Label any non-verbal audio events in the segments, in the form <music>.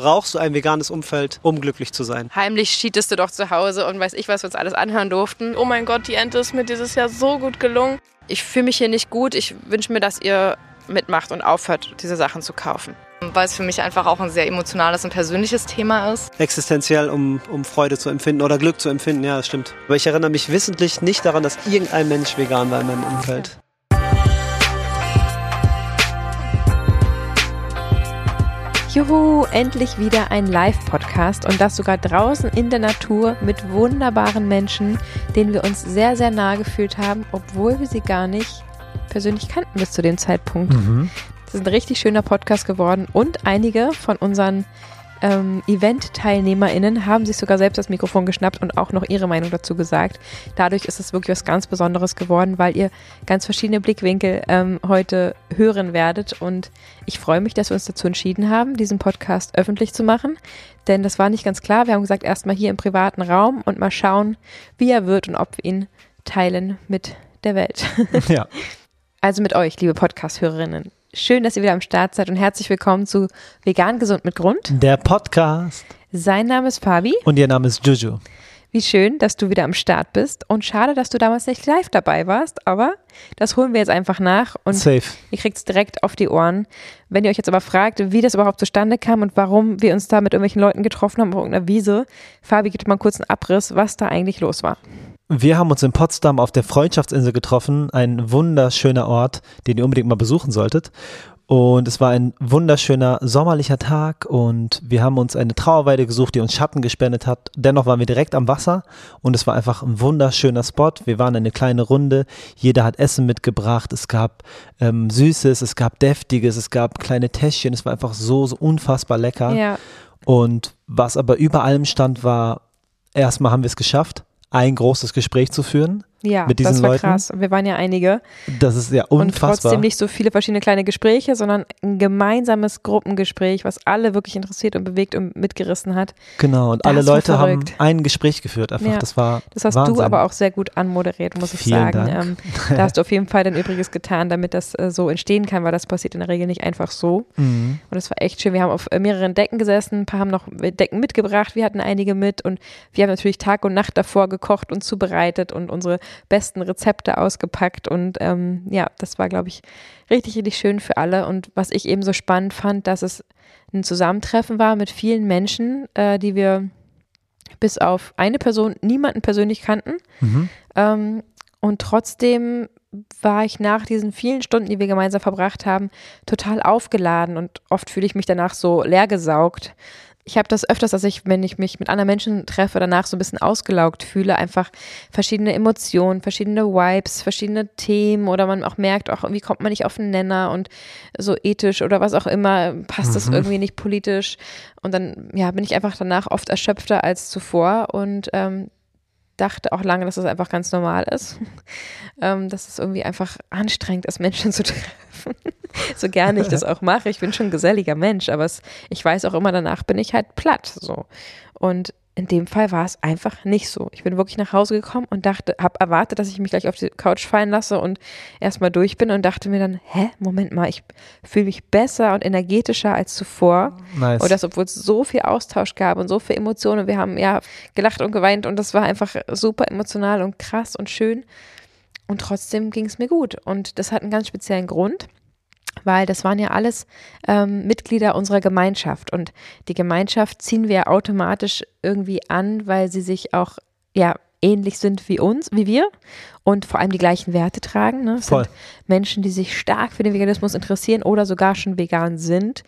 brauchst du ein veganes Umfeld, um glücklich zu sein. Heimlich cheatest du doch zu Hause und weiß ich, was wir uns alles anhören durften. Oh mein Gott, die Ente ist mir dieses Jahr so gut gelungen. Ich fühle mich hier nicht gut. Ich wünsche mir, dass ihr mitmacht und aufhört, diese Sachen zu kaufen. Weil es für mich einfach auch ein sehr emotionales und persönliches Thema ist. Existenziell, um, um Freude zu empfinden oder Glück zu empfinden, ja, das stimmt. Aber ich erinnere mich wissentlich nicht daran, dass irgendein Mensch vegan war in meinem Umfeld. Juhu, endlich wieder ein Live-Podcast und das sogar draußen in der Natur mit wunderbaren Menschen, denen wir uns sehr, sehr nahe gefühlt haben, obwohl wir sie gar nicht persönlich kannten bis zu dem Zeitpunkt. Mhm. Das ist ein richtig schöner Podcast geworden und einige von unseren ähm, Event-TeilnehmerInnen haben sich sogar selbst das Mikrofon geschnappt und auch noch ihre Meinung dazu gesagt. Dadurch ist es wirklich was ganz Besonderes geworden, weil ihr ganz verschiedene Blickwinkel ähm, heute hören werdet. Und ich freue mich, dass wir uns dazu entschieden haben, diesen Podcast öffentlich zu machen. Denn das war nicht ganz klar. Wir haben gesagt, erstmal hier im privaten Raum und mal schauen, wie er wird und ob wir ihn teilen mit der Welt. Ja. <laughs> Also mit euch, liebe Podcast-Hörerinnen. Schön, dass ihr wieder am Start seid und herzlich willkommen zu Vegan Gesund mit Grund. Der Podcast. Sein Name ist Fabi. Und ihr Name ist Juju. Wie schön, dass du wieder am Start bist. Und schade, dass du damals nicht live dabei warst, aber das holen wir jetzt einfach nach und Safe. ihr kriegt es direkt auf die Ohren. Wenn ihr euch jetzt aber fragt, wie das überhaupt zustande kam und warum wir uns da mit irgendwelchen Leuten getroffen haben auf irgendeiner Wiese, Fabi gibt mal einen kurzen Abriss, was da eigentlich los war. Wir haben uns in Potsdam auf der Freundschaftsinsel getroffen, ein wunderschöner Ort, den ihr unbedingt mal besuchen solltet. Und es war ein wunderschöner sommerlicher Tag und wir haben uns eine Trauerweide gesucht, die uns Schatten gespendet hat. Dennoch waren wir direkt am Wasser und es war einfach ein wunderschöner Spot. Wir waren eine kleine Runde, jeder hat Essen mitgebracht, es gab ähm, Süßes, es gab Deftiges, es gab kleine Täschchen, es war einfach so, so unfassbar lecker. Ja. Und was aber über allem stand, war, erstmal haben wir es geschafft ein großes Gespräch zu führen. Ja, mit diesen das war Leuten. krass. Wir waren ja einige. Das ist ja unfassbar. Und trotzdem nicht so viele verschiedene kleine Gespräche, sondern ein gemeinsames Gruppengespräch, was alle wirklich interessiert und bewegt und mitgerissen hat. Genau, und Das alle Leute haben ein Gespräch geführt. Einfach, Ja, das war Das hast Wahnsinn. du aber auch sehr gut anmoderiert, muss ich Vielen sagen. Ähm, da hast du auf jeden Fall dein Übriges getan, damit das äh, so entstehen kann, weil das passiert in der Regel nicht einfach so. Mhm. Und das war echt schön. Wir haben auf äh, mehreren Decken gesessen, ein paar haben noch Decken mitgebracht, wir hatten einige mit und wir haben natürlich Tag und Nacht davor gekocht und zubereitet und unsere besten Rezepte ausgepackt. Und ähm, ja, das war, glaube ich, richtig, richtig schön für alle. Und was ich eben so spannend fand, dass es ein Zusammentreffen war mit vielen Menschen, äh, die wir bis auf eine Person niemanden persönlich kannten. Mhm. Ähm, und trotzdem war ich nach diesen vielen Stunden, die wir gemeinsam verbracht haben, total aufgeladen und oft fühle ich mich danach so leergesaugt. Ich habe das öfters, dass ich, wenn ich mich mit anderen Menschen treffe, danach so ein bisschen ausgelaugt fühle, einfach verschiedene Emotionen, verschiedene Vibes, verschiedene Themen oder man auch merkt, auch wie kommt man nicht auf den Nenner und so ethisch oder was auch immer, passt das Mhm. irgendwie nicht politisch und dann ja, bin ich einfach danach oft erschöpfter als zuvor und ähm, dachte auch lange, dass das einfach ganz normal ist. <laughs> ähm, dass es irgendwie einfach anstrengend ist, Menschen zu <laughs> treffen. <laughs> so gerne ich das auch mache. Ich bin schon ein geselliger Mensch, aber es, ich weiß auch immer, danach bin ich halt platt. So. Und in dem Fall war es einfach nicht so. Ich bin wirklich nach Hause gekommen und dachte, habe erwartet, dass ich mich gleich auf die Couch fallen lasse und erstmal durch bin und dachte mir dann, hä, Moment mal, ich fühle mich besser und energetischer als zuvor. Nice. Und das, obwohl es so viel Austausch gab und so viel Emotionen. Wir haben ja gelacht und geweint und das war einfach super emotional und krass und schön. Und trotzdem ging es mir gut. Und das hat einen ganz speziellen Grund, weil das waren ja alles ähm, Mitglieder unserer Gemeinschaft. Und die Gemeinschaft ziehen wir automatisch irgendwie an, weil sie sich auch ja ähnlich sind wie uns, wie wir und vor allem die gleichen Werte tragen. Ne? Voll. sind Menschen, die sich stark für den Veganismus interessieren oder sogar schon vegan sind,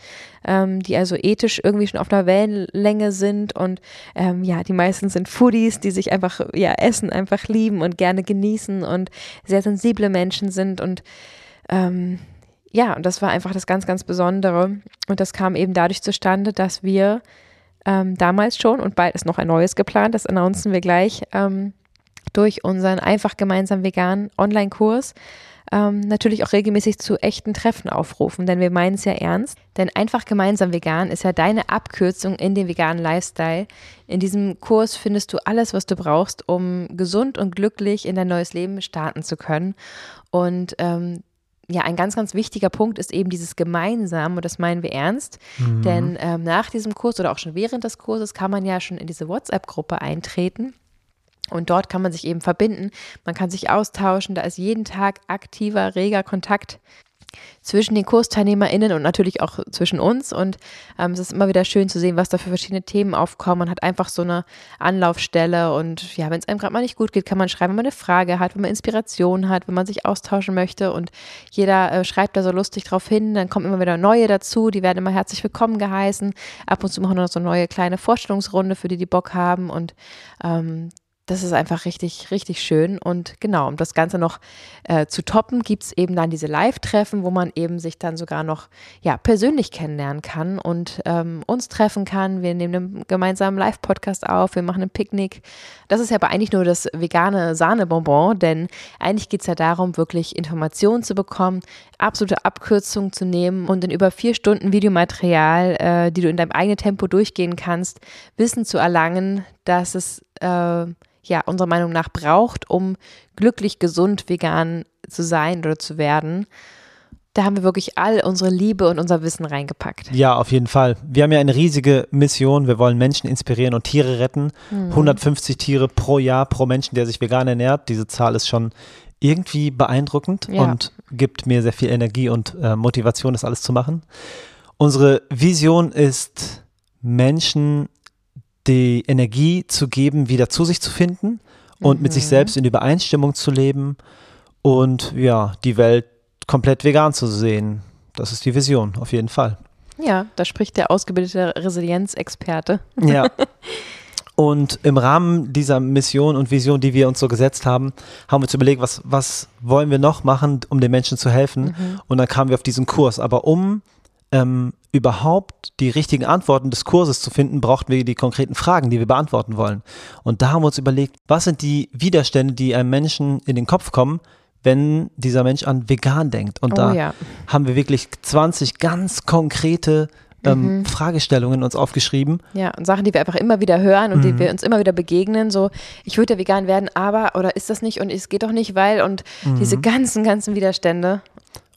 ähm, die also ethisch irgendwie schon auf einer Wellenlänge sind und ähm, ja, die meisten sind Foodies, die sich einfach ja Essen einfach lieben und gerne genießen und sehr sensible Menschen sind und ähm, ja, und das war einfach das ganz, ganz Besondere. Und das kam eben dadurch zustande, dass wir ähm, damals schon und bald ist noch ein neues geplant, das announcen wir gleich, ähm, durch unseren einfach gemeinsam veganen Online-Kurs ähm, natürlich auch regelmäßig zu echten Treffen aufrufen, denn wir meinen es ja ernst. Denn einfach gemeinsam vegan ist ja deine Abkürzung in den veganen Lifestyle. In diesem Kurs findest du alles, was du brauchst, um gesund und glücklich in dein neues Leben starten zu können. Und ähm, ja, ein ganz, ganz wichtiger Punkt ist eben dieses Gemeinsam und das meinen wir ernst. Mhm. Denn ähm, nach diesem Kurs oder auch schon während des Kurses kann man ja schon in diese WhatsApp-Gruppe eintreten. Und dort kann man sich eben verbinden, man kann sich austauschen, da ist jeden Tag aktiver, reger Kontakt zwischen den KursteilnehmerInnen und natürlich auch zwischen uns. Und ähm, es ist immer wieder schön zu sehen, was da für verschiedene Themen aufkommen. Man hat einfach so eine Anlaufstelle und ja, wenn es einem gerade mal nicht gut geht, kann man schreiben, wenn man eine Frage hat, wenn man Inspiration hat, wenn man sich austauschen möchte und jeder äh, schreibt da so lustig drauf hin. Dann kommen immer wieder neue dazu, die werden immer herzlich willkommen geheißen. Ab und zu machen wir noch so eine neue kleine Vorstellungsrunde, für die die Bock haben und ähm, das ist einfach richtig, richtig schön. Und genau, um das Ganze noch äh, zu toppen, gibt es eben dann diese Live-Treffen, wo man eben sich dann sogar noch ja, persönlich kennenlernen kann und ähm, uns treffen kann. Wir nehmen einen gemeinsamen Live-Podcast auf, wir machen ein Picknick. Das ist ja aber eigentlich nur das vegane Sahnebonbon, denn eigentlich geht es ja darum, wirklich Informationen zu bekommen, absolute Abkürzungen zu nehmen und in über vier Stunden Videomaterial, äh, die du in deinem eigenen Tempo durchgehen kannst, Wissen zu erlangen, dass es äh, ja, unserer Meinung nach braucht, um glücklich, gesund, vegan zu sein oder zu werden. Da haben wir wirklich all unsere Liebe und unser Wissen reingepackt. Ja, auf jeden Fall. Wir haben ja eine riesige Mission. Wir wollen Menschen inspirieren und Tiere retten. Mhm. 150 Tiere pro Jahr pro Menschen, der sich vegan ernährt. Diese Zahl ist schon irgendwie beeindruckend ja. und gibt mir sehr viel Energie und äh, Motivation, das alles zu machen. Unsere Vision ist, Menschen die Energie zu geben, wieder zu sich zu finden und mhm. mit sich mhm. selbst in Übereinstimmung zu leben und ja, die Welt komplett vegan zu sehen. Das ist die Vision, auf jeden Fall. Ja, da spricht der ausgebildete Resilienzexperte. Ja. <laughs> Und im Rahmen dieser Mission und Vision, die wir uns so gesetzt haben, haben wir uns überlegt, was, was wollen wir noch machen, um den Menschen zu helfen. Mhm. Und dann kamen wir auf diesen Kurs. Aber um ähm, überhaupt die richtigen Antworten des Kurses zu finden, brauchten wir die konkreten Fragen, die wir beantworten wollen. Und da haben wir uns überlegt, was sind die Widerstände, die einem Menschen in den Kopf kommen, wenn dieser Mensch an vegan denkt. Und oh, da ja. haben wir wirklich 20 ganz konkrete ähm, mhm. Fragestellungen uns aufgeschrieben. Ja, und Sachen, die wir einfach immer wieder hören und mhm. die wir uns immer wieder begegnen. So, ich würde ja vegan werden, aber, oder ist das nicht und es geht doch nicht, weil und mhm. diese ganzen, ganzen Widerstände.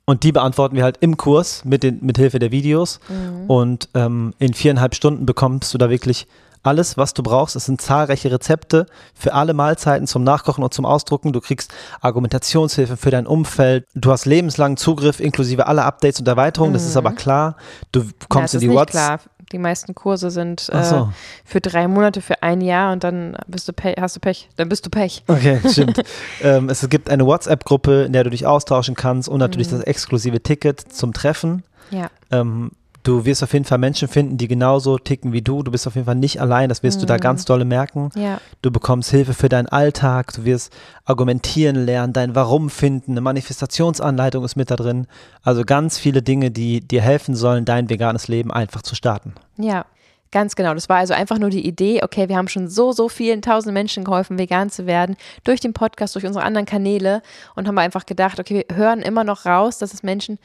Und die beantworten wir halt im Kurs mit, den, mit Hilfe der Videos. Mhm. Und ähm, in viereinhalb Stunden bekommst du da wirklich alles, was du brauchst. Es sind zahlreiche Rezepte für alle Mahlzeiten zum Nachkochen und zum Ausdrucken. Du kriegst Argumentationshilfe für dein Umfeld. Du hast lebenslangen Zugriff inklusive aller Updates und Erweiterungen. Mhm. Das ist aber mhm. klar. Du kommst ja, in die WhatsApp. Die meisten Kurse sind äh, so. für drei Monate, für ein Jahr und dann bist du Pech, hast du Pech, dann bist du Pech. Okay, <laughs> stimmt. ähm, es gibt eine WhatsApp-Gruppe, in der du dich austauschen kannst und natürlich mhm. das exklusive Ticket zum Treffen. Ja. Ähm, Du wirst auf jeden Fall Menschen finden, die genauso ticken wie du. Du bist auf jeden Fall nicht allein, das wirst mhm. du da mhm. ganz dolle merken. Ja. Du bekommst Hilfe für deinen Alltag, du wirst argumentieren lernen, dein Warum finden, eine Manifestationsanleitung ist mit da drin. Also ganz viele Dinge, die dir helfen sollen, dein veganes Leben einfach zu starten. Ja, Ganz genau. Das war also einfach nur die Idee, okay, wir haben schon so, so vielen tausend Menschen geholfen, vegan zu werden, durch den Podcast, durch unsere anderen Kanäle und haben einfach gedacht, okay, wir hören immer noch raus, dass es Menschen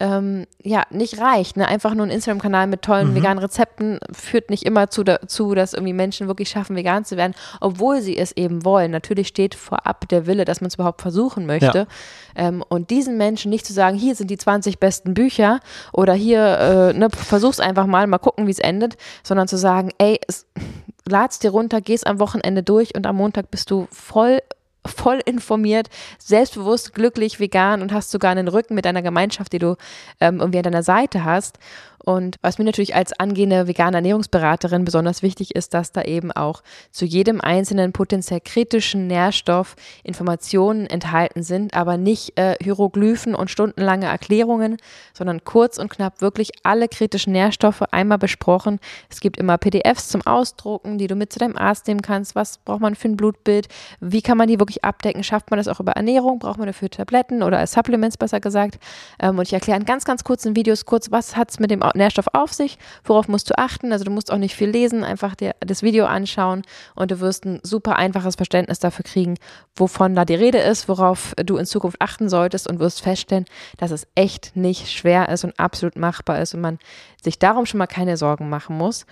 ähm, ja, nicht reicht. Ne? Einfach nur ein Instagram-Kanal mit tollen mhm. veganen Rezepten führt nicht immer zu, dazu, dass irgendwie Menschen wirklich schaffen, vegan zu werden, obwohl sie es eben wollen. Natürlich steht vorab der Wille, dass man es überhaupt versuchen möchte. Ja. Ähm, und diesen Menschen nicht zu sagen, hier sind die 20 besten Bücher oder hier, äh, ne, versuch's einfach mal, mal gucken, wie es endet, sondern zu sagen, ey, es, lad's dir runter, geh's am Wochenende durch und am Montag bist du voll voll informiert, selbstbewusst, glücklich, vegan und hast sogar einen Rücken mit deiner Gemeinschaft, die du ähm, irgendwie an deiner Seite hast. Und was mir natürlich als angehende vegane Ernährungsberaterin besonders wichtig ist, dass da eben auch zu jedem einzelnen potenziell kritischen Nährstoff Informationen enthalten sind, aber nicht äh, Hieroglyphen und stundenlange Erklärungen, sondern kurz und knapp wirklich alle kritischen Nährstoffe einmal besprochen. Es gibt immer PDFs zum Ausdrucken, die du mit zu deinem Arzt nehmen kannst. Was braucht man für ein Blutbild? Wie kann man die wirklich abdecken? Schafft man das auch über Ernährung? Braucht man dafür Tabletten oder als Supplements besser gesagt? Ähm, und ich erkläre in ganz, ganz kurzen Videos kurz, was hat es mit dem Nährstoff auf sich, worauf musst du achten. Also du musst auch nicht viel lesen, einfach dir das Video anschauen und du wirst ein super einfaches Verständnis dafür kriegen, wovon da die Rede ist, worauf du in Zukunft achten solltest und wirst feststellen, dass es echt nicht schwer ist und absolut machbar ist und man sich darum schon mal keine Sorgen machen muss.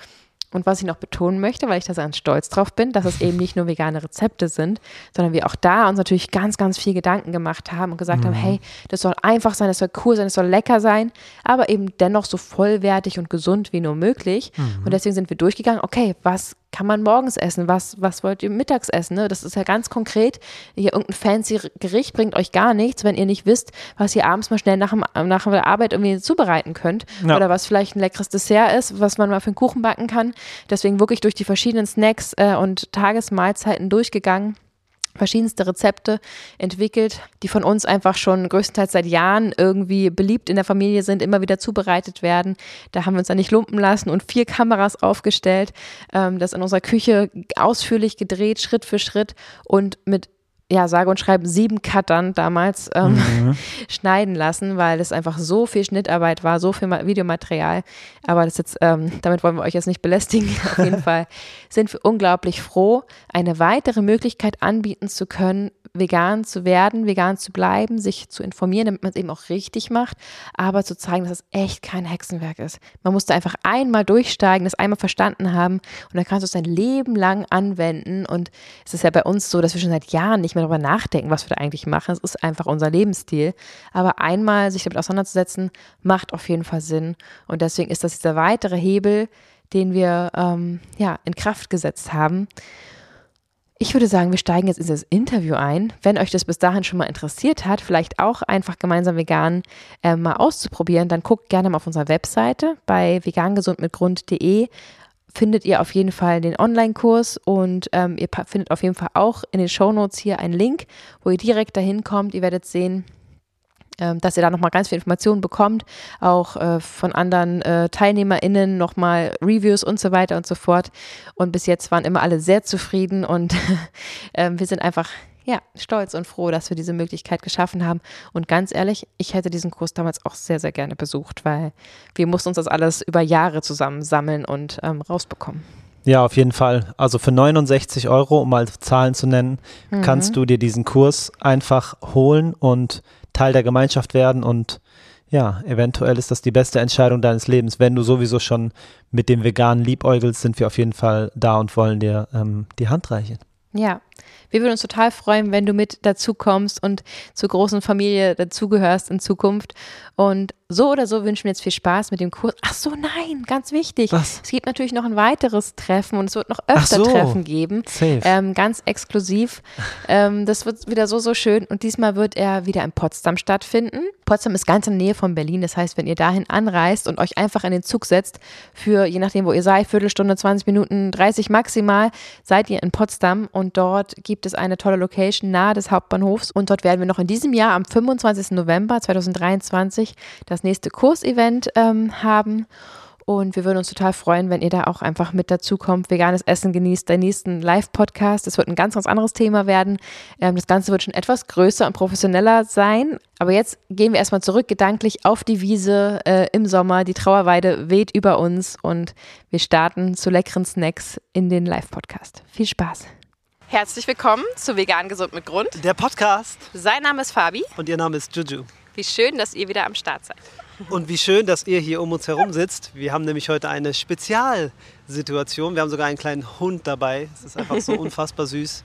Und was ich noch betonen möchte, weil ich da ganz stolz drauf bin, dass es eben nicht nur vegane Rezepte sind, sondern wir auch da uns natürlich ganz, ganz viel Gedanken gemacht haben und gesagt mhm. haben, hey, das soll einfach sein, das soll cool sein, das soll lecker sein, aber eben dennoch so vollwertig und gesund wie nur möglich. Mhm. Und deswegen sind wir durchgegangen, okay, was kann man morgens essen? Was, was wollt ihr mittags essen? Ne? Das ist ja ganz konkret. Hier irgendein fancy Gericht bringt euch gar nichts, wenn ihr nicht wisst, was ihr abends mal schnell nach, dem, nach der Arbeit irgendwie zubereiten könnt. Ja. Oder was vielleicht ein leckeres Dessert ist, was man mal für einen Kuchen backen kann. Deswegen wirklich durch die verschiedenen Snacks äh, und Tagesmahlzeiten durchgegangen verschiedenste Rezepte entwickelt, die von uns einfach schon größtenteils seit Jahren irgendwie beliebt in der Familie sind, immer wieder zubereitet werden. Da haben wir uns dann nicht lumpen lassen und vier Kameras aufgestellt, ähm, das in unserer Küche ausführlich gedreht, Schritt für Schritt und mit ja, sage und schreibe sieben Cuttern damals ähm, mhm. <laughs> schneiden lassen, weil es einfach so viel Schnittarbeit war, so viel Videomaterial. Aber das jetzt, ähm, damit wollen wir euch jetzt nicht belästigen. <laughs> Auf jeden <laughs> Fall sind wir unglaublich froh, eine weitere Möglichkeit anbieten zu können, vegan zu werden, vegan zu bleiben, sich zu informieren, damit man es eben auch richtig macht, aber zu zeigen, dass es echt kein Hexenwerk ist. Man musste einfach einmal durchsteigen, das einmal verstanden haben und dann kannst du es dein Leben lang anwenden. Und es ist ja bei uns so, dass wir schon seit Jahren nicht mehr darüber nachdenken, was wir da eigentlich machen. Es ist einfach unser Lebensstil. Aber einmal sich damit auseinanderzusetzen, macht auf jeden Fall Sinn. Und deswegen ist das dieser weitere Hebel, den wir ähm, ja, in Kraft gesetzt haben. Ich würde sagen, wir steigen jetzt in das Interview ein. Wenn euch das bis dahin schon mal interessiert hat, vielleicht auch einfach gemeinsam vegan äh, mal auszuprobieren, dann guckt gerne mal auf unserer Webseite bei vegangesundmitgrund.de findet ihr auf jeden Fall den Online-Kurs und ähm, ihr findet auf jeden Fall auch in den Show Notes hier einen Link, wo ihr direkt dahin kommt. Ihr werdet sehen, dass ihr da nochmal ganz viel Informationen bekommt, auch äh, von anderen äh, TeilnehmerInnen nochmal Reviews und so weiter und so fort. Und bis jetzt waren immer alle sehr zufrieden und <laughs> äh, wir sind einfach ja, stolz und froh, dass wir diese Möglichkeit geschaffen haben. Und ganz ehrlich, ich hätte diesen Kurs damals auch sehr, sehr gerne besucht, weil wir mussten uns das alles über Jahre zusammen sammeln und ähm, rausbekommen. Ja, auf jeden Fall. Also für 69 Euro, um mal Zahlen zu nennen, mhm. kannst du dir diesen Kurs einfach holen und Teil der Gemeinschaft werden und ja, eventuell ist das die beste Entscheidung deines Lebens. Wenn du sowieso schon mit dem veganen liebäugelst, sind wir auf jeden Fall da und wollen dir ähm, die Hand reichen. Ja, wir würden uns total freuen, wenn du mit dazu kommst und zur großen Familie dazugehörst in Zukunft. Und so oder so wünschen wir jetzt viel Spaß mit dem Kurs. Ach so, nein, ganz wichtig. Was? Es gibt natürlich noch ein weiteres Treffen und es wird noch öfter so. Treffen geben. Ähm, ganz exklusiv. Ähm, das wird wieder so, so schön. Und diesmal wird er wieder in Potsdam stattfinden. Potsdam ist ganz in der Nähe von Berlin. Das heißt, wenn ihr dahin anreist und euch einfach in den Zug setzt, für je nachdem, wo ihr seid, Viertelstunde, 20 Minuten, 30 maximal, seid ihr in Potsdam und dort gibt es eine tolle Location nahe des Hauptbahnhofs. Und dort werden wir noch in diesem Jahr am 25. November 2023 das nächste Kursevent ähm, haben. Und wir würden uns total freuen, wenn ihr da auch einfach mit dazu kommt, veganes Essen genießt, der nächsten Live-Podcast. Das wird ein ganz, ganz anderes Thema werden. Ähm, das Ganze wird schon etwas größer und professioneller sein. Aber jetzt gehen wir erstmal zurück, gedanklich auf die Wiese äh, im Sommer. Die Trauerweide weht über uns und wir starten zu leckeren Snacks in den Live-Podcast. Viel Spaß! Herzlich willkommen zu Vegan Gesund mit Grund. Der Podcast. Sein Name ist Fabi. Und ihr Name ist Juju. Wie schön, dass ihr wieder am Start seid. Und wie schön, dass ihr hier um uns herum sitzt. Wir haben nämlich heute eine Spezialsituation. Wir haben sogar einen kleinen Hund dabei. Es ist einfach so <laughs> unfassbar süß.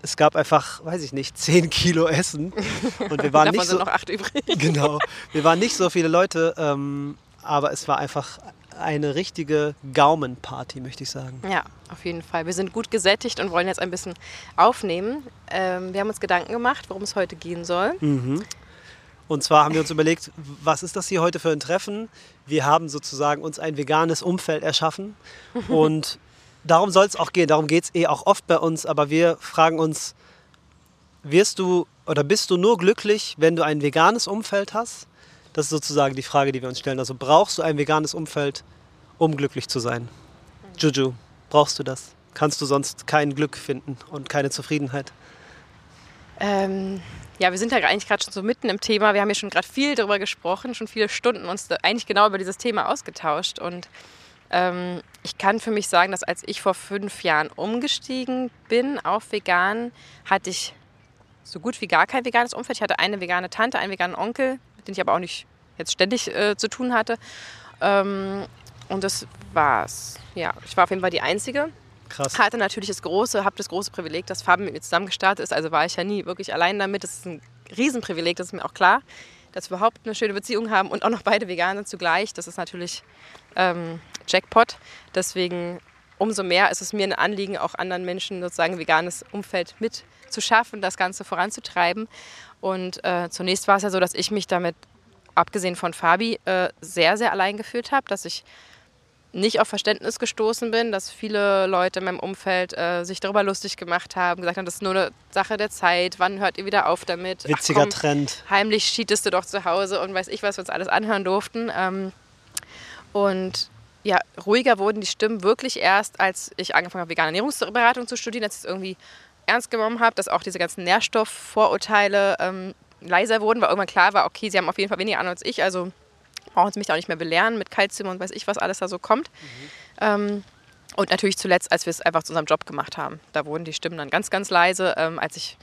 Es gab einfach, weiß ich nicht, 10 Kilo Essen. Und wir waren Davon nicht so, noch acht übrig. <laughs> Genau. Wir waren nicht so viele Leute, ähm, aber es war einfach eine richtige Gaumenparty, möchte ich sagen. Ja, auf jeden Fall. Wir sind gut gesättigt und wollen jetzt ein bisschen aufnehmen. Ähm, wir haben uns Gedanken gemacht, worum es heute gehen soll. Mhm. Und zwar haben wir uns überlegt, was ist das hier heute für ein Treffen? Wir haben sozusagen uns ein veganes Umfeld erschaffen und darum soll es auch gehen. Darum geht es eh auch oft bei uns, aber wir fragen uns, wirst du oder bist du nur glücklich, wenn du ein veganes Umfeld hast? Das ist sozusagen die Frage, die wir uns stellen. Also brauchst du ein veganes Umfeld, um glücklich zu sein? Juju, brauchst du das? Kannst du sonst kein Glück finden und keine Zufriedenheit? Ähm, ja, wir sind ja eigentlich gerade schon so mitten im Thema. Wir haben ja schon gerade viel darüber gesprochen, schon viele Stunden uns eigentlich genau über dieses Thema ausgetauscht. Und ähm, ich kann für mich sagen, dass als ich vor fünf Jahren umgestiegen bin auf vegan, hatte ich so gut wie gar kein veganes Umfeld. Ich hatte eine vegane Tante, einen veganen Onkel, mit dem ich aber auch nicht jetzt ständig äh, zu tun hatte. Ähm, und das war's. Ja, ich war auf jeden Fall die Einzige. Krass. Hatte natürlich das große, habe das große Privileg, dass Fabi mit mir zusammen gestartet ist. Also war ich ja nie wirklich allein damit. Das ist ein Riesenprivileg, das ist mir auch klar, dass wir überhaupt eine schöne Beziehung haben und auch noch beide vegan sind zugleich. Das ist natürlich ähm, Jackpot. Deswegen umso mehr ist es mir ein Anliegen, auch anderen Menschen sozusagen ein veganes Umfeld mitzuschaffen, das Ganze voranzutreiben. Und äh, zunächst war es ja so, dass ich mich damit, abgesehen von Fabi, äh, sehr, sehr allein gefühlt habe, dass ich nicht auf Verständnis gestoßen bin, dass viele Leute in meinem Umfeld äh, sich darüber lustig gemacht haben, gesagt haben, das ist nur eine Sache der Zeit, wann hört ihr wieder auf damit? Witziger komm, Trend. Heimlich cheatest du doch zu Hause und weiß ich, was wir uns alles anhören durften. Ähm, und ja, ruhiger wurden die Stimmen wirklich erst, als ich angefangen habe, vegane Ernährungsberatung zu studieren, als es irgendwie ernst genommen habe, dass auch diese ganzen Nährstoffvorurteile ähm, leiser wurden, weil irgendwann klar war, okay, sie haben auf jeden Fall weniger Ahnung als ich, also brauchen sie mich da auch nicht mehr belehren mit Kalzium und weiß ich, was alles da so kommt. Ähm, und natürlich zuletzt, als wir es einfach zu unserem Job gemacht haben. Da wurden die Stimmen dann ganz, ganz leise. Ähm, als ich,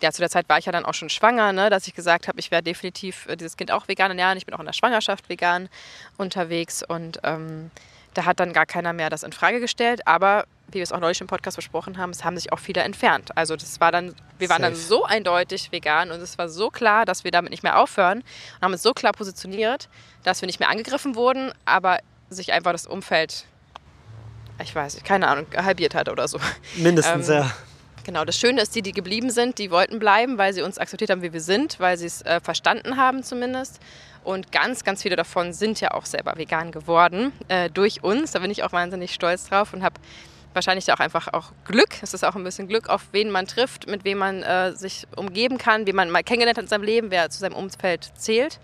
ja, zu der Zeit war ich ja dann auch schon schwanger, ne, dass ich gesagt habe, ich werde definitiv äh, dieses Kind auch vegan ernähren. Ich bin auch in der Schwangerschaft vegan unterwegs und ähm, da hat dann gar keiner mehr das in Frage gestellt. Aber wie wir es auch neulich im Podcast besprochen haben, es haben sich auch viele entfernt. Also das war dann, wir waren dann Safe. so eindeutig vegan und es war so klar, dass wir damit nicht mehr aufhören und haben uns so klar positioniert, dass wir nicht mehr angegriffen wurden, aber sich einfach das Umfeld, ich weiß nicht, keine Ahnung, halbiert hat oder so. Mindestens, Ähm, ja. Genau, das Schöne ist, die, die geblieben sind, die wollten bleiben, weil sie uns akzeptiert haben, wie wir sind, weil sie es äh, verstanden haben zumindest. Und ganz, ganz viele davon sind ja auch selber vegan geworden äh, durch uns. Da bin ich auch wahnsinnig stolz drauf und habe wahrscheinlich auch einfach auch Glück. Es ist auch ein bisschen Glück, auf wen man trifft, mit wem man äh, sich umgeben kann, wen man mal kennengelernt hat in seinem Leben, wer zu seinem Umfeld zählt.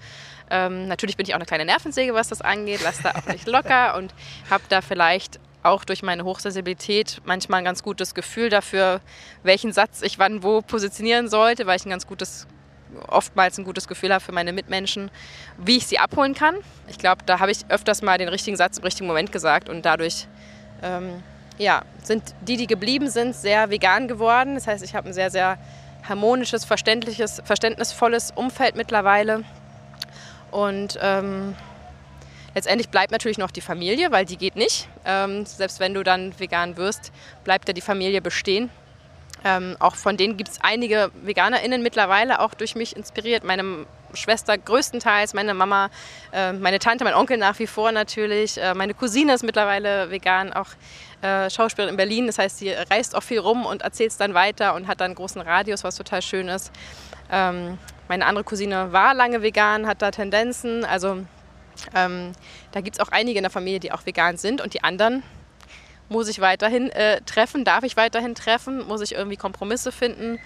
Ähm, natürlich bin ich auch eine kleine Nervensäge, was das angeht, lasse da auch nicht locker <laughs> und habe da vielleicht auch durch meine Hochsensibilität manchmal ein ganz gutes Gefühl dafür, welchen Satz ich wann wo positionieren sollte, weil ich ein ganz gutes, oftmals ein gutes Gefühl habe für meine Mitmenschen, wie ich sie abholen kann. Ich glaube, da habe ich öfters mal den richtigen Satz im richtigen Moment gesagt und dadurch ähm, ja, sind die, die geblieben sind, sehr vegan geworden. Das heißt, ich habe ein sehr, sehr harmonisches, verständliches, verständnisvolles Umfeld mittlerweile. Und ähm, letztendlich bleibt natürlich noch die Familie, weil die geht nicht. Ähm, selbst wenn du dann vegan wirst, bleibt ja die Familie bestehen. Ähm, auch von denen gibt es einige VeganerInnen mittlerweile, auch durch mich inspiriert. Meine Schwester größtenteils, meine Mama, äh, meine Tante, mein Onkel nach wie vor natürlich. Äh, meine Cousine ist mittlerweile vegan, auch äh, Schauspielerin in Berlin. Das heißt, sie reist auch viel rum und erzählt es dann weiter und hat dann einen großen Radius, was total schön ist. Ähm, meine andere Cousine war lange vegan, hat da Tendenzen. Also ähm, da gibt es auch einige in der Familie, die auch vegan sind und die anderen muss ich weiterhin äh, treffen, darf ich weiterhin treffen, muss ich irgendwie Kompromisse finden.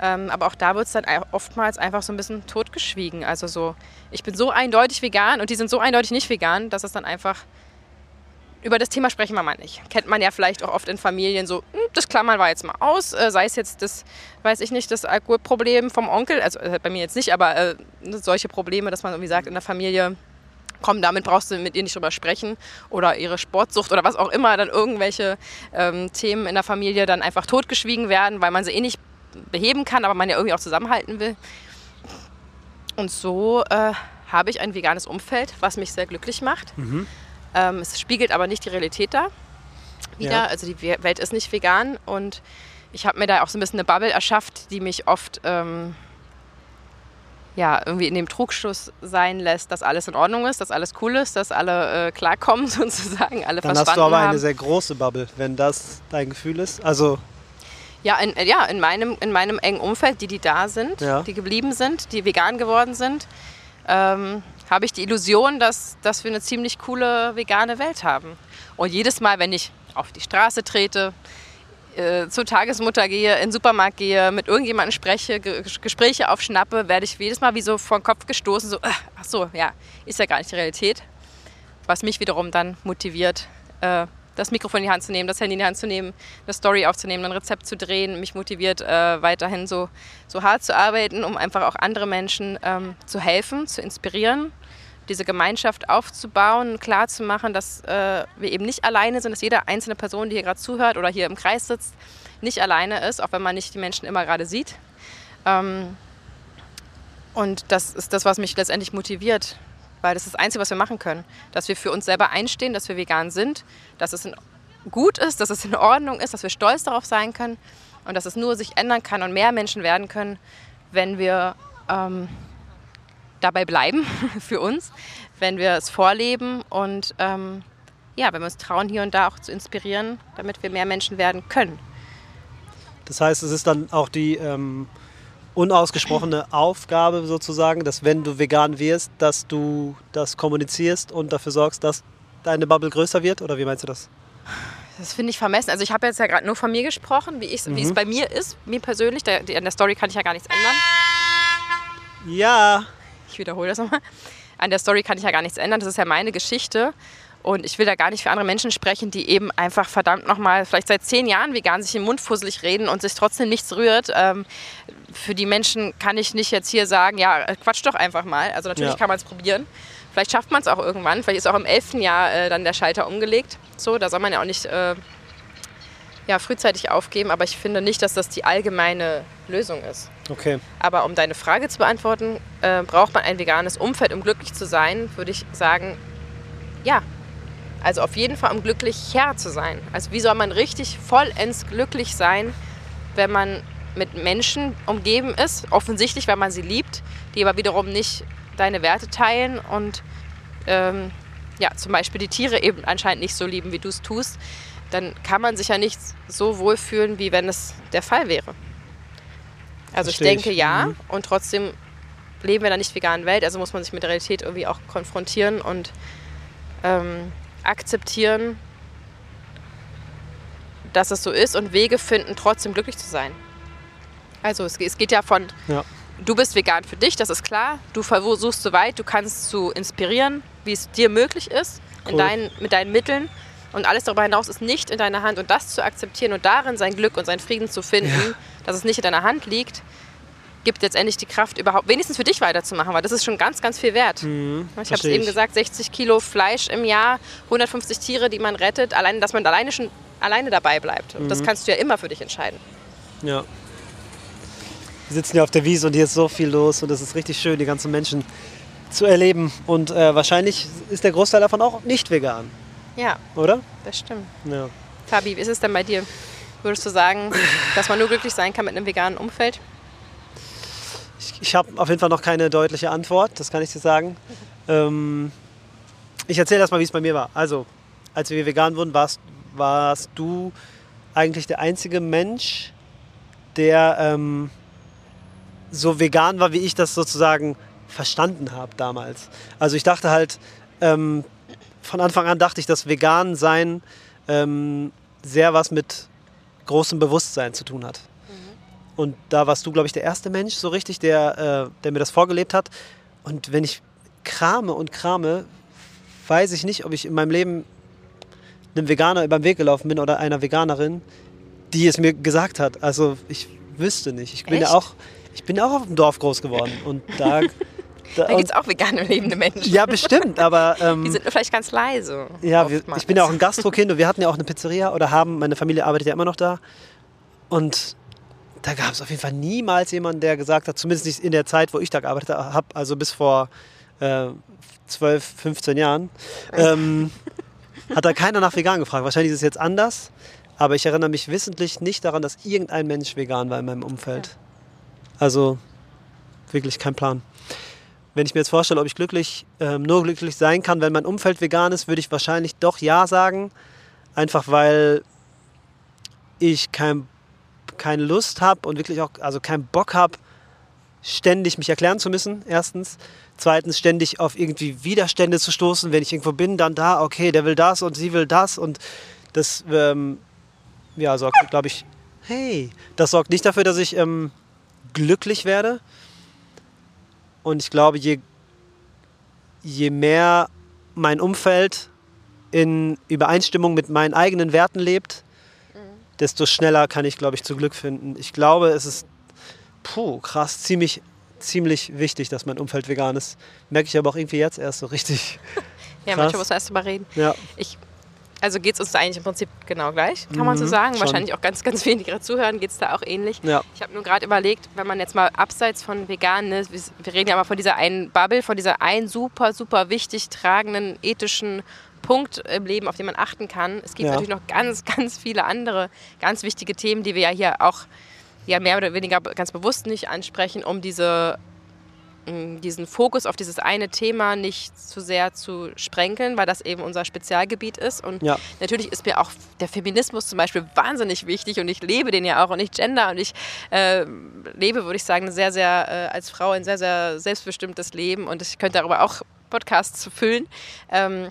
Ähm, aber auch da wird es dann oftmals einfach so ein bisschen totgeschwiegen. Also so, ich bin so eindeutig vegan und die sind so eindeutig nicht vegan, dass es dann einfach über das Thema sprechen wir mal nicht. Kennt man ja vielleicht auch oft in Familien so, hm, das klammern wir jetzt mal aus, äh, sei es jetzt das, weiß ich nicht, das Alkoholproblem vom Onkel, also äh, bei mir jetzt nicht, aber äh, solche Probleme, dass man irgendwie sagt in der Familie, komm, damit brauchst du mit ihr nicht drüber sprechen oder ihre Sportsucht oder was auch immer, dann irgendwelche ähm, Themen in der Familie dann einfach totgeschwiegen werden, weil man sie eh nicht beheben kann, aber man ja irgendwie auch zusammenhalten will. Und so äh, habe ich ein veganes Umfeld, was mich sehr glücklich macht. Ähm, es spiegelt aber nicht die Realität da wieder. Ja. Also die We- Welt ist nicht vegan und ich habe mir da auch so ein bisschen eine Bubble erschafft, die mich oft ähm, ja, irgendwie in dem Trugschluss sein lässt, dass alles in Ordnung ist, dass alles cool ist, dass alle äh, klarkommen <laughs> sozusagen, alle Dann hast du aber haben. eine sehr große Bubble, wenn das dein Gefühl ist. Also, Ja, in, äh, ja in, meinem, in meinem engen Umfeld, die, die da sind, Ja. die geblieben sind, die vegan geworden sind, ähm, habe ich die Illusion, dass, dass wir eine ziemlich coole vegane Welt haben. Und jedes Mal, wenn ich auf die Straße trete, äh, zur Tagesmutter gehe, in den Supermarkt gehe, mit irgendjemandem spreche, Ge Gespräche aufschnappe, werde ich jedes Mal wie so vor den Kopf gestoßen, so, äh, ach so, ja, ist ja gar nicht die Realität. Was mich wiederum dann motiviert, äh, das Mikrofon in die Hand zu nehmen, das Handy in die Hand zu nehmen, eine Story aufzunehmen, ein Rezept zu drehen, mich motiviert, äh, weiterhin so, so hart zu arbeiten, um einfach auch andere Menschen ähm, zu helfen, zu inspirieren, diese Gemeinschaft aufzubauen, klarzumachen, dass äh, wir eben nicht alleine sind, dass jede einzelne Person, die hier gerade zuhört oder hier im Kreis sitzt, nicht alleine ist, auch wenn man nicht die Menschen immer gerade sieht. Ähm, und das ist das, was mich letztendlich motiviert, weil das ist das Einzige, was wir machen können. Dass wir für uns selber einstehen, dass wir vegan sind, dass es gut ist, dass es in Ordnung ist, dass wir stolz darauf sein können und dass es nur sich ändern kann und mehr Menschen werden können, wenn wir ähm, dabei bleiben <laughs> für uns, wenn wir es vorleben und ähm, ja, wenn wir uns trauen, hier und da auch zu inspirieren, damit wir mehr Menschen werden können. Das heißt, es ist dann auch die ähm, unausgesprochene Aufgabe sozusagen, dass wenn du vegan wirst, dass du das kommunizierst und dafür sorgst, dass deine Bubble größer wird? Oder wie meinst du das? Das finde ich vermessen. Also ich habe jetzt ja gerade nur von mir gesprochen, wie, mhm. es bei mir ist, mir persönlich. Die, an der Story kann ich ja gar nichts ändern. Ja. Ich wiederhole das nochmal. An der Story kann ich ja gar nichts ändern. Das ist ja meine Geschichte. Und ich will da gar nicht für andere Menschen sprechen, die eben einfach verdammt nochmal vielleicht seit zehn Jahren vegan sich im Mund fusselig reden und sich trotzdem nichts rührt. Ähm, für die Menschen kann ich nicht jetzt hier sagen, ja, quatsch doch einfach mal. Also natürlich ja. kann man es probieren. Vielleicht schafft man es auch irgendwann. Vielleicht ist auch im elften Jahr äh, dann der Schalter umgelegt. So, da soll man ja auch nicht äh, ja, frühzeitig aufgeben. Aber ich finde nicht, dass das die allgemeine Lösung ist. Okay. Aber um deine Frage zu beantworten, äh, braucht man ein veganes Umfeld, um glücklich zu sein, würde ich sagen, ja, also auf jeden Fall, um glücklicher zu sein. Also wie soll man richtig vollends glücklich sein, wenn man mit Menschen umgeben ist, offensichtlich, weil man sie liebt, die aber wiederum nicht deine Werte teilen und ähm, ja, zum Beispiel die Tiere eben anscheinend nicht so lieben, wie du es tust, dann kann man sich ja nicht so wohlfühlen, wie wenn es der Fall wäre. Also Verstehe ich denke ich. ja mhm. und trotzdem leben wir in einer nicht veganen Welt, also muss man sich mit der Realität irgendwie auch konfrontieren und ähm, akzeptieren, dass es so ist und Wege finden, trotzdem glücklich zu sein. Also es, es geht ja von, ja. du bist vegan für dich, das ist klar. Du versuchst so weit, du kannst zu inspirieren, wie es dir möglich ist, cool. in dein, mit deinen Mitteln. Und alles darüber hinaus ist nicht in deiner Hand. Und das zu akzeptieren und darin sein Glück und seinen Frieden zu finden, ja. dass es nicht in deiner Hand liegt, gibt letztendlich die Kraft, überhaupt wenigstens für dich weiterzumachen, weil das ist schon ganz, ganz viel wert. Mhm, ich habe es eben gesagt, 60 Kilo Fleisch im Jahr, 150 Tiere, die man rettet, allein, dass man alleine schon alleine dabei bleibt. Und mhm. das kannst du ja immer für dich entscheiden. Ja. Wir sitzen ja auf der Wiese und hier ist so viel los und es ist richtig schön, die ganzen Menschen zu erleben. Und äh, wahrscheinlich ist der Großteil davon auch nicht vegan. Ja. Oder? Das stimmt. Ja. Fabi, wie ist es denn bei dir? Würdest du sagen, dass man nur glücklich sein kann mit einem veganen Umfeld? Ich, ich habe auf jeden Fall noch keine deutliche Antwort, das kann ich dir sagen. Ähm, ich erzähle erstmal, wie es bei mir war. Also, als wir vegan wurden, warst, warst du eigentlich der einzige Mensch, der ähm, so vegan war, wie ich das sozusagen verstanden habe damals. Also ich dachte halt, ähm, von Anfang an dachte ich, dass vegan sein ähm, sehr was mit großem Bewusstsein zu tun hat. Und da warst du, glaube ich, der erste Mensch so richtig, der, äh, der mir das vorgelebt hat. Und wenn ich krame und krame, weiß ich nicht, ob ich in meinem Leben einem Veganer über den Weg gelaufen bin oder einer Veganerin, die es mir gesagt hat. Also ich wüsste nicht. Ich bin Echt? ja auch, ich bin auch auf dem Dorf groß geworden und da. <laughs> Da, da gibt es auch vegane lebende Menschen. Ja, bestimmt, aber. Ähm, die sind vielleicht ganz leise. Ja, wir, ich bin ja auch ein Gastrokind und wir hatten ja auch eine Pizzeria oder haben, meine Familie arbeitet ja immer noch da. Und da gab es auf jeden Fall niemals jemanden, der gesagt hat, zumindest nicht in der Zeit, wo ich da gearbeitet habe, also bis vor äh, 12, 15 Jahren, ähm, hat da keiner nach vegan gefragt. Wahrscheinlich ist es jetzt anders, aber ich erinnere mich wissentlich nicht daran, dass irgendein Mensch vegan war in meinem Umfeld. Also wirklich kein Plan. Wenn ich mir jetzt vorstelle, ob ich glücklich, ähm, nur glücklich sein kann, wenn mein Umfeld vegan ist, würde ich wahrscheinlich doch ja sagen. Einfach weil ich kein keine Lust habe und wirklich auch also keinen Bock habe, ständig mich erklären zu müssen, erstens. Zweitens, ständig auf irgendwie Widerstände zu stoßen, wenn ich irgendwo bin, dann da, okay, der will das und sie will das und das, ähm, ja, sorgt, glaube ich, hey, das sorgt nicht dafür, dass ich ähm, glücklich werde. Und ich glaube, je, je mehr mein Umfeld in Übereinstimmung mit meinen eigenen Werten lebt, desto schneller kann ich, glaube ich, zu Glück finden. Ich glaube, es ist puh, krass, ziemlich, ziemlich wichtig, dass mein Umfeld vegan ist. Merke ich aber auch irgendwie jetzt erst so richtig. <laughs> ja, <laughs> manchmal muss man erst mal reden. Ja. Ich, Also geht es uns da eigentlich im Prinzip genau gleich, kann man so Mhm, sagen. schon. Wahrscheinlich auch ganz, ganz wenige zuhören, geht es da auch ähnlich. Ja. Ich habe nur gerade überlegt, wenn man jetzt mal abseits von vegan ist, wir- wir reden ja mal von dieser einen Bubble, von dieser einen super, super wichtig tragenden ethischen Punkt im Leben, auf den man achten kann. Es gibt Ja. natürlich noch ganz, <laughs> ganz viele andere ganz wichtige Themen, die wir ja hier auch ja, mehr oder weniger ganz bewusst nicht ansprechen, um diese mh, diesen Fokus auf dieses eine Thema nicht zu sehr zu sprenkeln, weil das eben unser Spezialgebiet ist. Und Ja. natürlich ist mir auch der Feminismus zum Beispiel wahnsinnig wichtig und ich lebe den ja auch und ich gender und ich äh, lebe, würde ich sagen, sehr, sehr äh, als Frau ein sehr, sehr selbstbestimmtes Leben und ich könnte darüber auch Podcasts füllen. Ähm,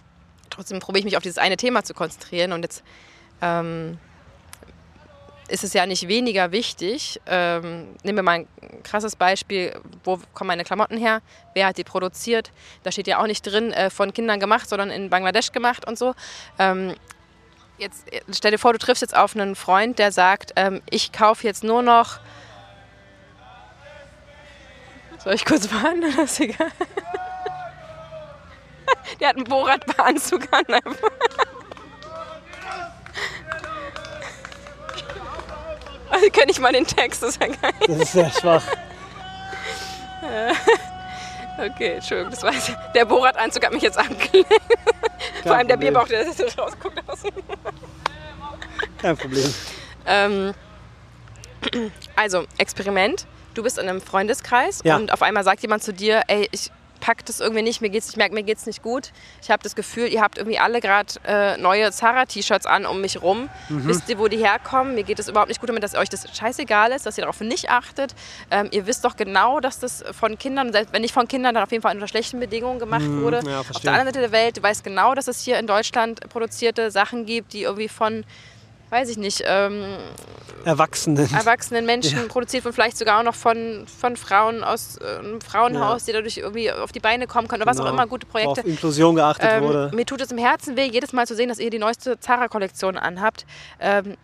trotzdem probiere ich mich auf dieses eine Thema zu konzentrieren und jetzt ähm, ist es ja nicht weniger wichtig. Ähm, nehmen wir mal ein krasses Beispiel, wo kommen meine Klamotten her? Wer hat die produziert? Da steht ja auch nicht drin, äh, von Kindern gemacht, sondern in Bangladesch gemacht und so. Ähm, jetzt äh, stell dir vor, du triffst jetzt auf einen Freund, der sagt, ähm, ich kaufe jetzt nur noch. Soll ich kurz warten? Das ist egal. Der hat einen Borat-Anzug an. Also kenne ich mal den Text, das ist ja geil. Das ist sehr schwach. Okay, Entschuldigung, das war der Borat-Anzug hat mich jetzt abgelenkt. Vor allem der Problem. Bierbauch, der so rausguckt aus. Kein Problem. Ähm, also, Experiment. Du bist in einem Freundeskreis Ja. und auf einmal sagt jemand zu dir, ey, ich pack das irgendwie nicht, mir geht's, ich merke, mir geht's nicht gut. Ich habe das Gefühl, ihr habt irgendwie alle gerade äh, neue Zara-T-Shirts an um mich rum. Mhm. Wisst ihr, wo die herkommen? Mir geht es überhaupt nicht gut damit, dass euch das scheißegal ist, dass ihr darauf nicht achtet. Ähm, ihr wisst doch genau, dass das von Kindern, selbst wenn nicht von Kindern, dann auf jeden Fall unter schlechten Bedingungen gemacht wurde. Mhm. ja, auf der anderen Seite der Welt, du weißt genau, dass es hier in Deutschland produzierte Sachen gibt, die irgendwie von weiß ich nicht, ähm, Erwachsenen. erwachsenen Menschen <laughs> produziert und vielleicht sogar auch noch von, von Frauen aus äh, einem Frauenhaus, die dadurch irgendwie auf die Beine kommen können oder was auch Genau. immer, gute Projekte. auf Inklusion geachtet Ähm, wurde. mir tut es im Herzen weh, jedes Mal zu sehen, dass ihr die neueste Zara-Kollektion anhabt. Ähm,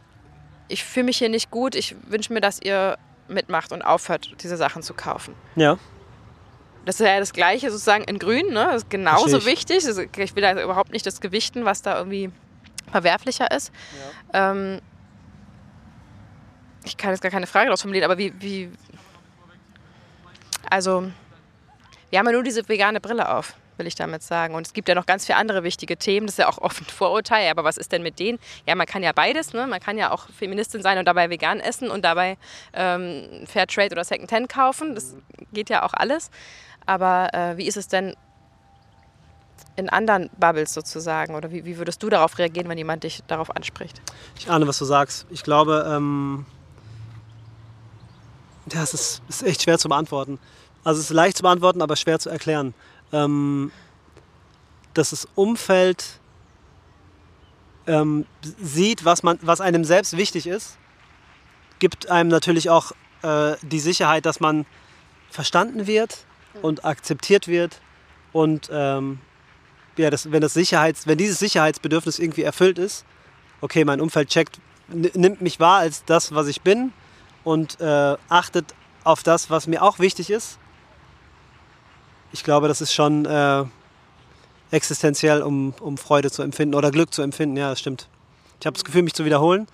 ich fühle mich hier nicht gut. Ich wünsche mir, dass ihr mitmacht und aufhört, diese Sachen zu kaufen. Ja. Das ist ja das Gleiche sozusagen in Grün. Ne? Das ist genauso wichtig. Ich will da überhaupt nicht das Gewichten, was da irgendwie verwerflicher ist. Ähm, ich kann jetzt gar keine Frage daraus formulieren, aber wie, wie. Also, wir haben ja nur diese vegane Brille auf, will ich damit sagen. Und es gibt ja noch ganz viele andere wichtige Themen. Das ist ja auch oft ein Vorurteil. Aber was ist denn mit denen? Ja, man kann ja beides. Ne? Man kann ja auch Feministin sein und dabei vegan essen und dabei ähm, Fairtrade oder Secondhand kaufen. Das geht ja auch alles. Aber äh, wie ist es denn in anderen Bubbles sozusagen? Oder wie, wie würdest du darauf reagieren, wenn jemand dich darauf anspricht? Ich ahne, was du sagst. Ich glaube, ähm, ja, es ist, ist echt schwer zu beantworten. Also es ist leicht zu beantworten, aber schwer zu erklären. Ähm, dass das Umfeld ähm, sieht, was, man, was einem selbst wichtig ist, gibt einem natürlich auch äh, die Sicherheit, dass man verstanden wird und akzeptiert wird und ähm, ja, das, wenn, das Sicherheits, wenn dieses Sicherheitsbedürfnis irgendwie erfüllt ist, okay, mein Umfeld checkt, nimmt mich wahr als das, was ich bin und äh, achtet auf das, was mir auch wichtig ist. Ich glaube, das ist schon äh, existenziell, um, um Freude zu empfinden oder Glück zu empfinden. Ja, das stimmt. Ich habe das Gefühl, mich zu wiederholen,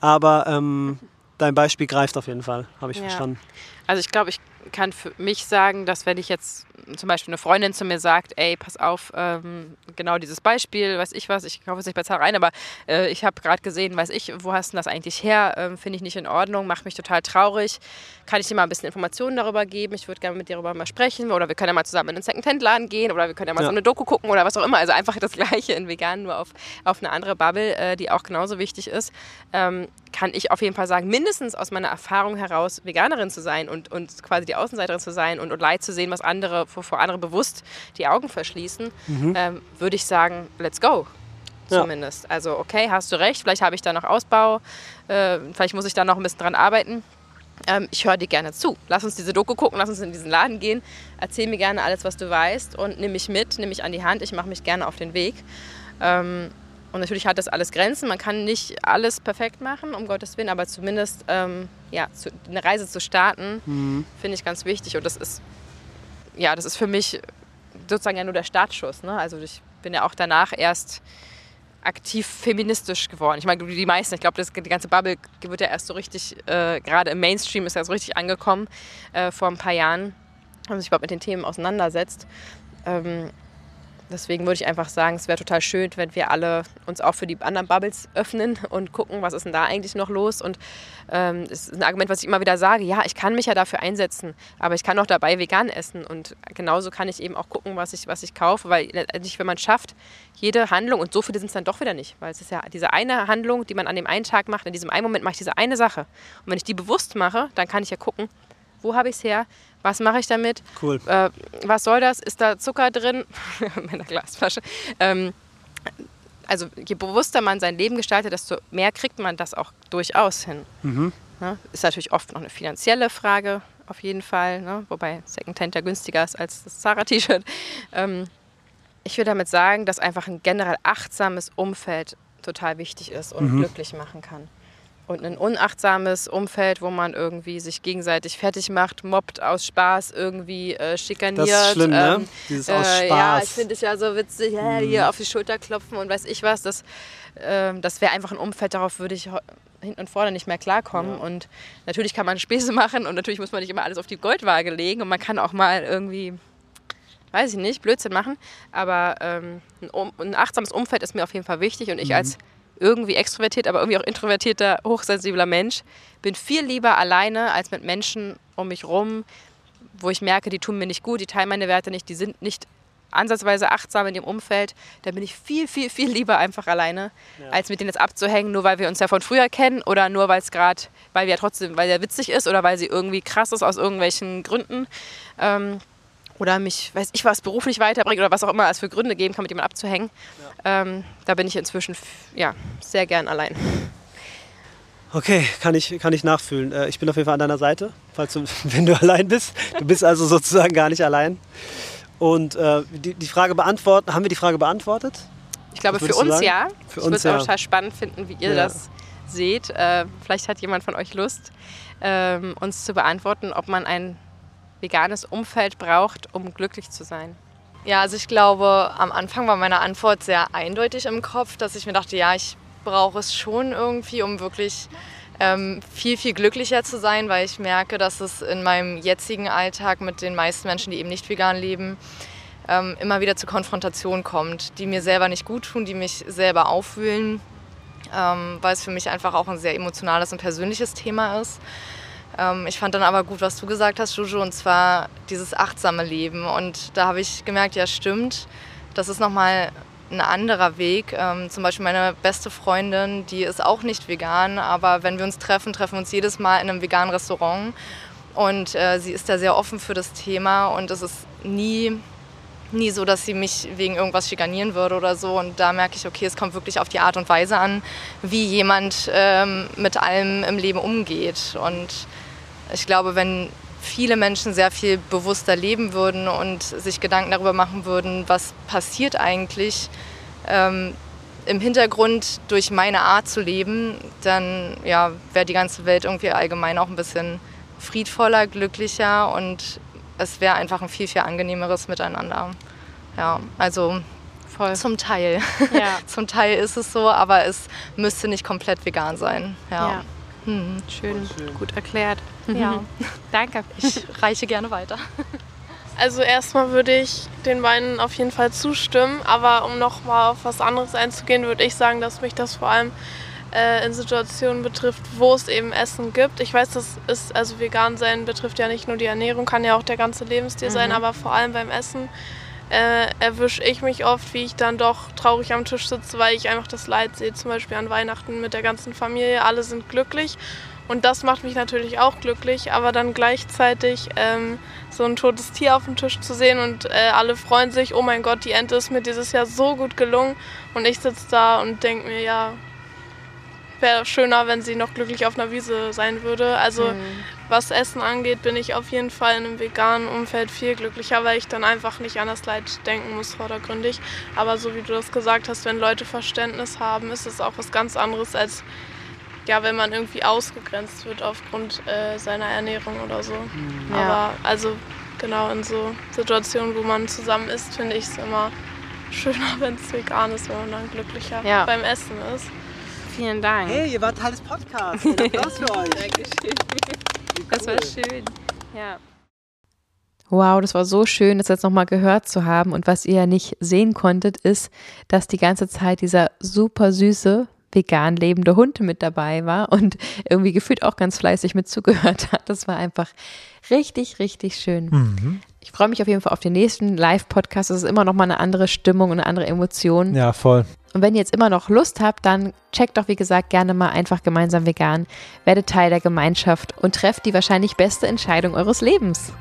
aber ähm, dein Beispiel greift auf jeden Fall, habe ich Ja. verstanden. Also ich glaube, ich kann für mich sagen, dass wenn ich jetzt zum Beispiel eine Freundin zu mir sagt, ey, pass auf, ähm, genau dieses Beispiel, weiß ich was, ich kaufe jetzt nicht bei Zara rein, aber äh, ich habe gerade gesehen, weiß ich, wo hast du das eigentlich her? Ähm, Finde ich nicht in Ordnung, macht mich total traurig. Kann ich dir mal ein bisschen Informationen darüber geben? Ich würde gerne mit dir darüber mal sprechen. Oder wir können ja mal zusammen in einen Second-Hand-Laden gehen oder wir können ja mal Ja. so eine Doku gucken oder was auch immer. Also einfach das Gleiche in vegan, nur auf, auf eine andere Bubble, äh, die auch genauso wichtig ist. Ähm, kann ich auf jeden Fall sagen, mindestens aus meiner Erfahrung heraus, Veganerin zu sein und, und quasi die Außenseiterin zu sein und, und Leid zu sehen, was andere, wovor andere bewusst die Augen verschließen, ähm, würde ich sagen, let's go. Ja. Zumindest. Also, okay, hast du recht, vielleicht habe ich da noch Ausbau, äh, vielleicht muss ich da noch ein bisschen dran arbeiten. Ähm, ich höre dir gerne zu. Lass uns diese Doku gucken, lass uns in diesen Laden gehen. Erzähl mir gerne alles, was du weißt und nimm mich mit, nimm mich an die Hand. Ich mache mich gerne auf den Weg. Ähm, und natürlich hat das alles Grenzen. Man kann nicht alles perfekt machen, um Gottes Willen, aber zumindest ähm, ja, zu, eine Reise zu starten, finde ich ganz wichtig. Und das ist, ja, das ist für mich sozusagen ja nur der Startschuss. Ne? Also ich bin ja auch danach erst aktiv feministisch geworden. Ich meine, die meisten, ich glaube, die ganze Bubble wird ja erst so richtig, äh, gerade im Mainstream ist ja so richtig angekommen äh, vor ein paar Jahren, wenn man sich überhaupt mit den Themen auseinandersetzt. Ähm, Deswegen würde ich einfach sagen, es wäre total schön, wenn wir alle uns auch für die anderen Bubbles öffnen und gucken, was ist denn da eigentlich noch los. Und ähm, das ist ein Argument, was ich immer wieder sage, ja, ich kann mich ja dafür einsetzen, aber ich kann auch dabei vegan essen. Und genauso kann ich eben auch gucken, was ich, was ich kaufe, weil letztendlich, wenn man schafft, jede Handlung, und so viele sind es dann doch wieder nicht, weil es ist ja diese eine Handlung, die man an dem einen Tag macht, in diesem einen Moment mache ich diese eine Sache. Und wenn ich die bewusst mache, dann kann ich ja gucken, wo habe ich es her? Was mache ich damit? Cool. Äh, was soll das? Ist da Zucker drin? <laughs> In meiner Glasflasche. Ähm, also je bewusster man sein Leben gestaltet, desto mehr kriegt man das auch durchaus hin. Mhm. Ne? Ist natürlich oft noch eine finanzielle Frage, auf jeden Fall. Ne? Wobei Secondhand ja günstiger ist als das Zara-T-Shirt. Ähm, ich will damit sagen, dass einfach ein generell achtsames Umfeld total wichtig ist und Mhm. glücklich machen kann. Und ein unachtsames Umfeld, wo man irgendwie sich gegenseitig fertig macht, mobbt aus Spaß, irgendwie äh, schikaniert. Das ist schlimm, ne? ähm, Dieses aus äh, Ja, Spaß. Mhm. ich finde es ja so witzig, äh, hier auf die Schulter klopfen und weiß ich was. Das, ähm, das wäre einfach ein Umfeld, darauf würde ich hinten und vorne nicht mehr klarkommen. Und natürlich kann man Späße <laughs> machen und natürlich muss man nicht immer alles auf die Goldwaage legen und man kann auch mal irgendwie, weiß ich nicht, Blödsinn machen. Aber ähm, ein, um, ein achtsames Umfeld ist mir auf jeden Fall wichtig und ich als irgendwie extrovertiert, aber irgendwie auch introvertierter, hochsensibler Mensch bin viel lieber alleine als mit Menschen um mich rum, wo ich merke, die tun mir nicht gut, die teilen meine Werte nicht, die sind nicht ansatzweise achtsam in dem Umfeld, dann bin ich viel, viel, viel lieber einfach alleine, als mit denen jetzt abzuhängen, nur weil wir uns ja von früher kennen oder nur weil es gerade, weil wir ja trotzdem, weil der witzig ist oder weil sie irgendwie krass ist aus irgendwelchen Gründen. Ähm, oder mich, weiß ich was, beruflich weiterbringt oder was auch immer es für Gründe geben kann, mit jemandem abzuhängen. Ähm, da bin ich inzwischen ja, sehr gern allein. Okay, kann ich, kann ich nachfühlen. Äh, Ich bin auf jeden Fall an deiner Seite, falls du, <laughs> wenn du allein bist. Du bist also sozusagen gar nicht allein. Und äh, die, die Frage beantworten, haben wir die Frage beantwortet? Ich glaube, für uns sagen? ja. Für ich würde es auch ja. total spannend finden, wie ihr Ja. das seht. Äh, vielleicht hat jemand von euch Lust, ähm, uns zu beantworten, ob man ein veganes Umfeld braucht, um glücklich zu sein. Ja, also ich glaube, am Anfang war meine Antwort sehr eindeutig im Kopf, dass ich mir dachte, ja, ich brauche es schon irgendwie, um wirklich ähm, viel, viel glücklicher zu sein, weil ich merke, dass es in meinem jetzigen Alltag mit den meisten Menschen, die eben nicht vegan leben, ähm, immer wieder zu Konfrontationen kommt, die mir selber nicht gut tun, die mich selber aufwühlen, ähm, weil es für mich einfach auch ein sehr emotionales und persönliches Thema ist. Ähm, ich fand dann aber gut, was du gesagt hast, Juju, und zwar dieses achtsame Leben. Und da habe ich gemerkt, ja stimmt, das ist nochmal ein anderer Weg. Ähm, zum Beispiel meine beste Freundin, die ist auch nicht vegan, aber wenn wir uns treffen, treffen wir uns jedes Mal in einem veganen Restaurant. Und äh, sie ist da sehr offen für das Thema und es ist nie, nie so, dass sie mich wegen irgendwas schikanieren würde oder so. Und da merke ich, okay, es kommt wirklich auf die Art und Weise an, wie jemand ähm, mit allem im Leben umgeht. Und ich glaube, wenn viele Menschen sehr viel bewusster leben würden und sich Gedanken darüber machen würden, was passiert eigentlich ähm, im Hintergrund durch meine Art zu leben, dann ja, wäre die ganze Welt irgendwie allgemein auch ein bisschen friedvoller, glücklicher und es wäre einfach ein viel, viel angenehmeres Miteinander. Ja, also Voll. zum Teil. Ja. <laughs> zum Teil ist es so, aber es müsste nicht komplett vegan sein. Ja. Ja. Hm. Schön, gut erklärt. Ja. Danke. Ich reiche gerne weiter. Also erstmal würde ich den beiden auf jeden Fall zustimmen, aber um noch mal auf was anderes einzugehen, würde ich sagen, dass mich das vor allem äh, in Situationen betrifft, wo es eben Essen gibt. Ich weiß, das ist also vegan sein betrifft ja nicht nur die Ernährung, kann ja auch der ganze Lebensstil sein, aber vor allem beim Essen äh, erwische ich mich oft, wie ich dann doch traurig am Tisch sitze, weil ich einfach das Leid sehe, zum Beispiel an Weihnachten mit der ganzen Familie, alle sind glücklich und das macht mich natürlich auch glücklich, aber dann gleichzeitig ähm, so ein totes Tier auf dem Tisch zu sehen und äh, alle freuen sich, oh mein Gott, die Ente ist mir dieses Jahr so gut gelungen und ich sitze da und denke mir, ja, wäre schöner, wenn sie noch glücklich auf einer Wiese sein würde. Also was Essen angeht, bin ich auf jeden Fall in einem veganen Umfeld viel glücklicher, weil ich dann einfach nicht an das Leid denken muss vordergründig. Aber so wie du das gesagt hast, wenn Leute Verständnis haben, ist es auch was ganz anderes als ja, wenn man irgendwie ausgegrenzt wird aufgrund äh, seiner Ernährung oder so. Aber also genau in so Situationen, wo man zusammen isst, finde ich es immer schöner, <laughs> wenn es vegan ist, wenn man dann glücklicher Ja. beim Essen ist. Vielen Dank. Hey, ihr wart Teil des Podcasts. Ein Applaus für euch. <laughs> Dankeschön. Das war schön. Ja. Wow, das war so schön, das jetzt nochmal gehört zu haben. Und was ihr ja nicht sehen konntet, ist, dass die ganze Zeit dieser super süße, vegan lebende Hund mit dabei war und irgendwie gefühlt auch ganz fleißig mit zugehört hat. Das war einfach richtig, richtig schön. Mhm. Ich freue mich auf jeden Fall auf den nächsten Live-Podcast. Das ist immer nochmal eine andere Stimmung und eine andere Emotion. Ja, voll. Und wenn ihr jetzt immer noch Lust habt, dann checkt doch, wie gesagt, gerne mal einfach gemeinsam vegan, werdet Teil der Gemeinschaft und trefft die wahrscheinlich beste Entscheidung eures Lebens.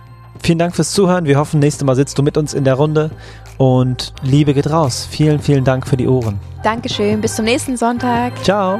Vielen Dank fürs Zuhören. Wir hoffen, nächstes Mal sitzt du mit uns in der Runde. Und Liebe geht raus. Vielen, vielen Dank für die Ohren. Dankeschön, bis zum nächsten Sonntag. Ciao.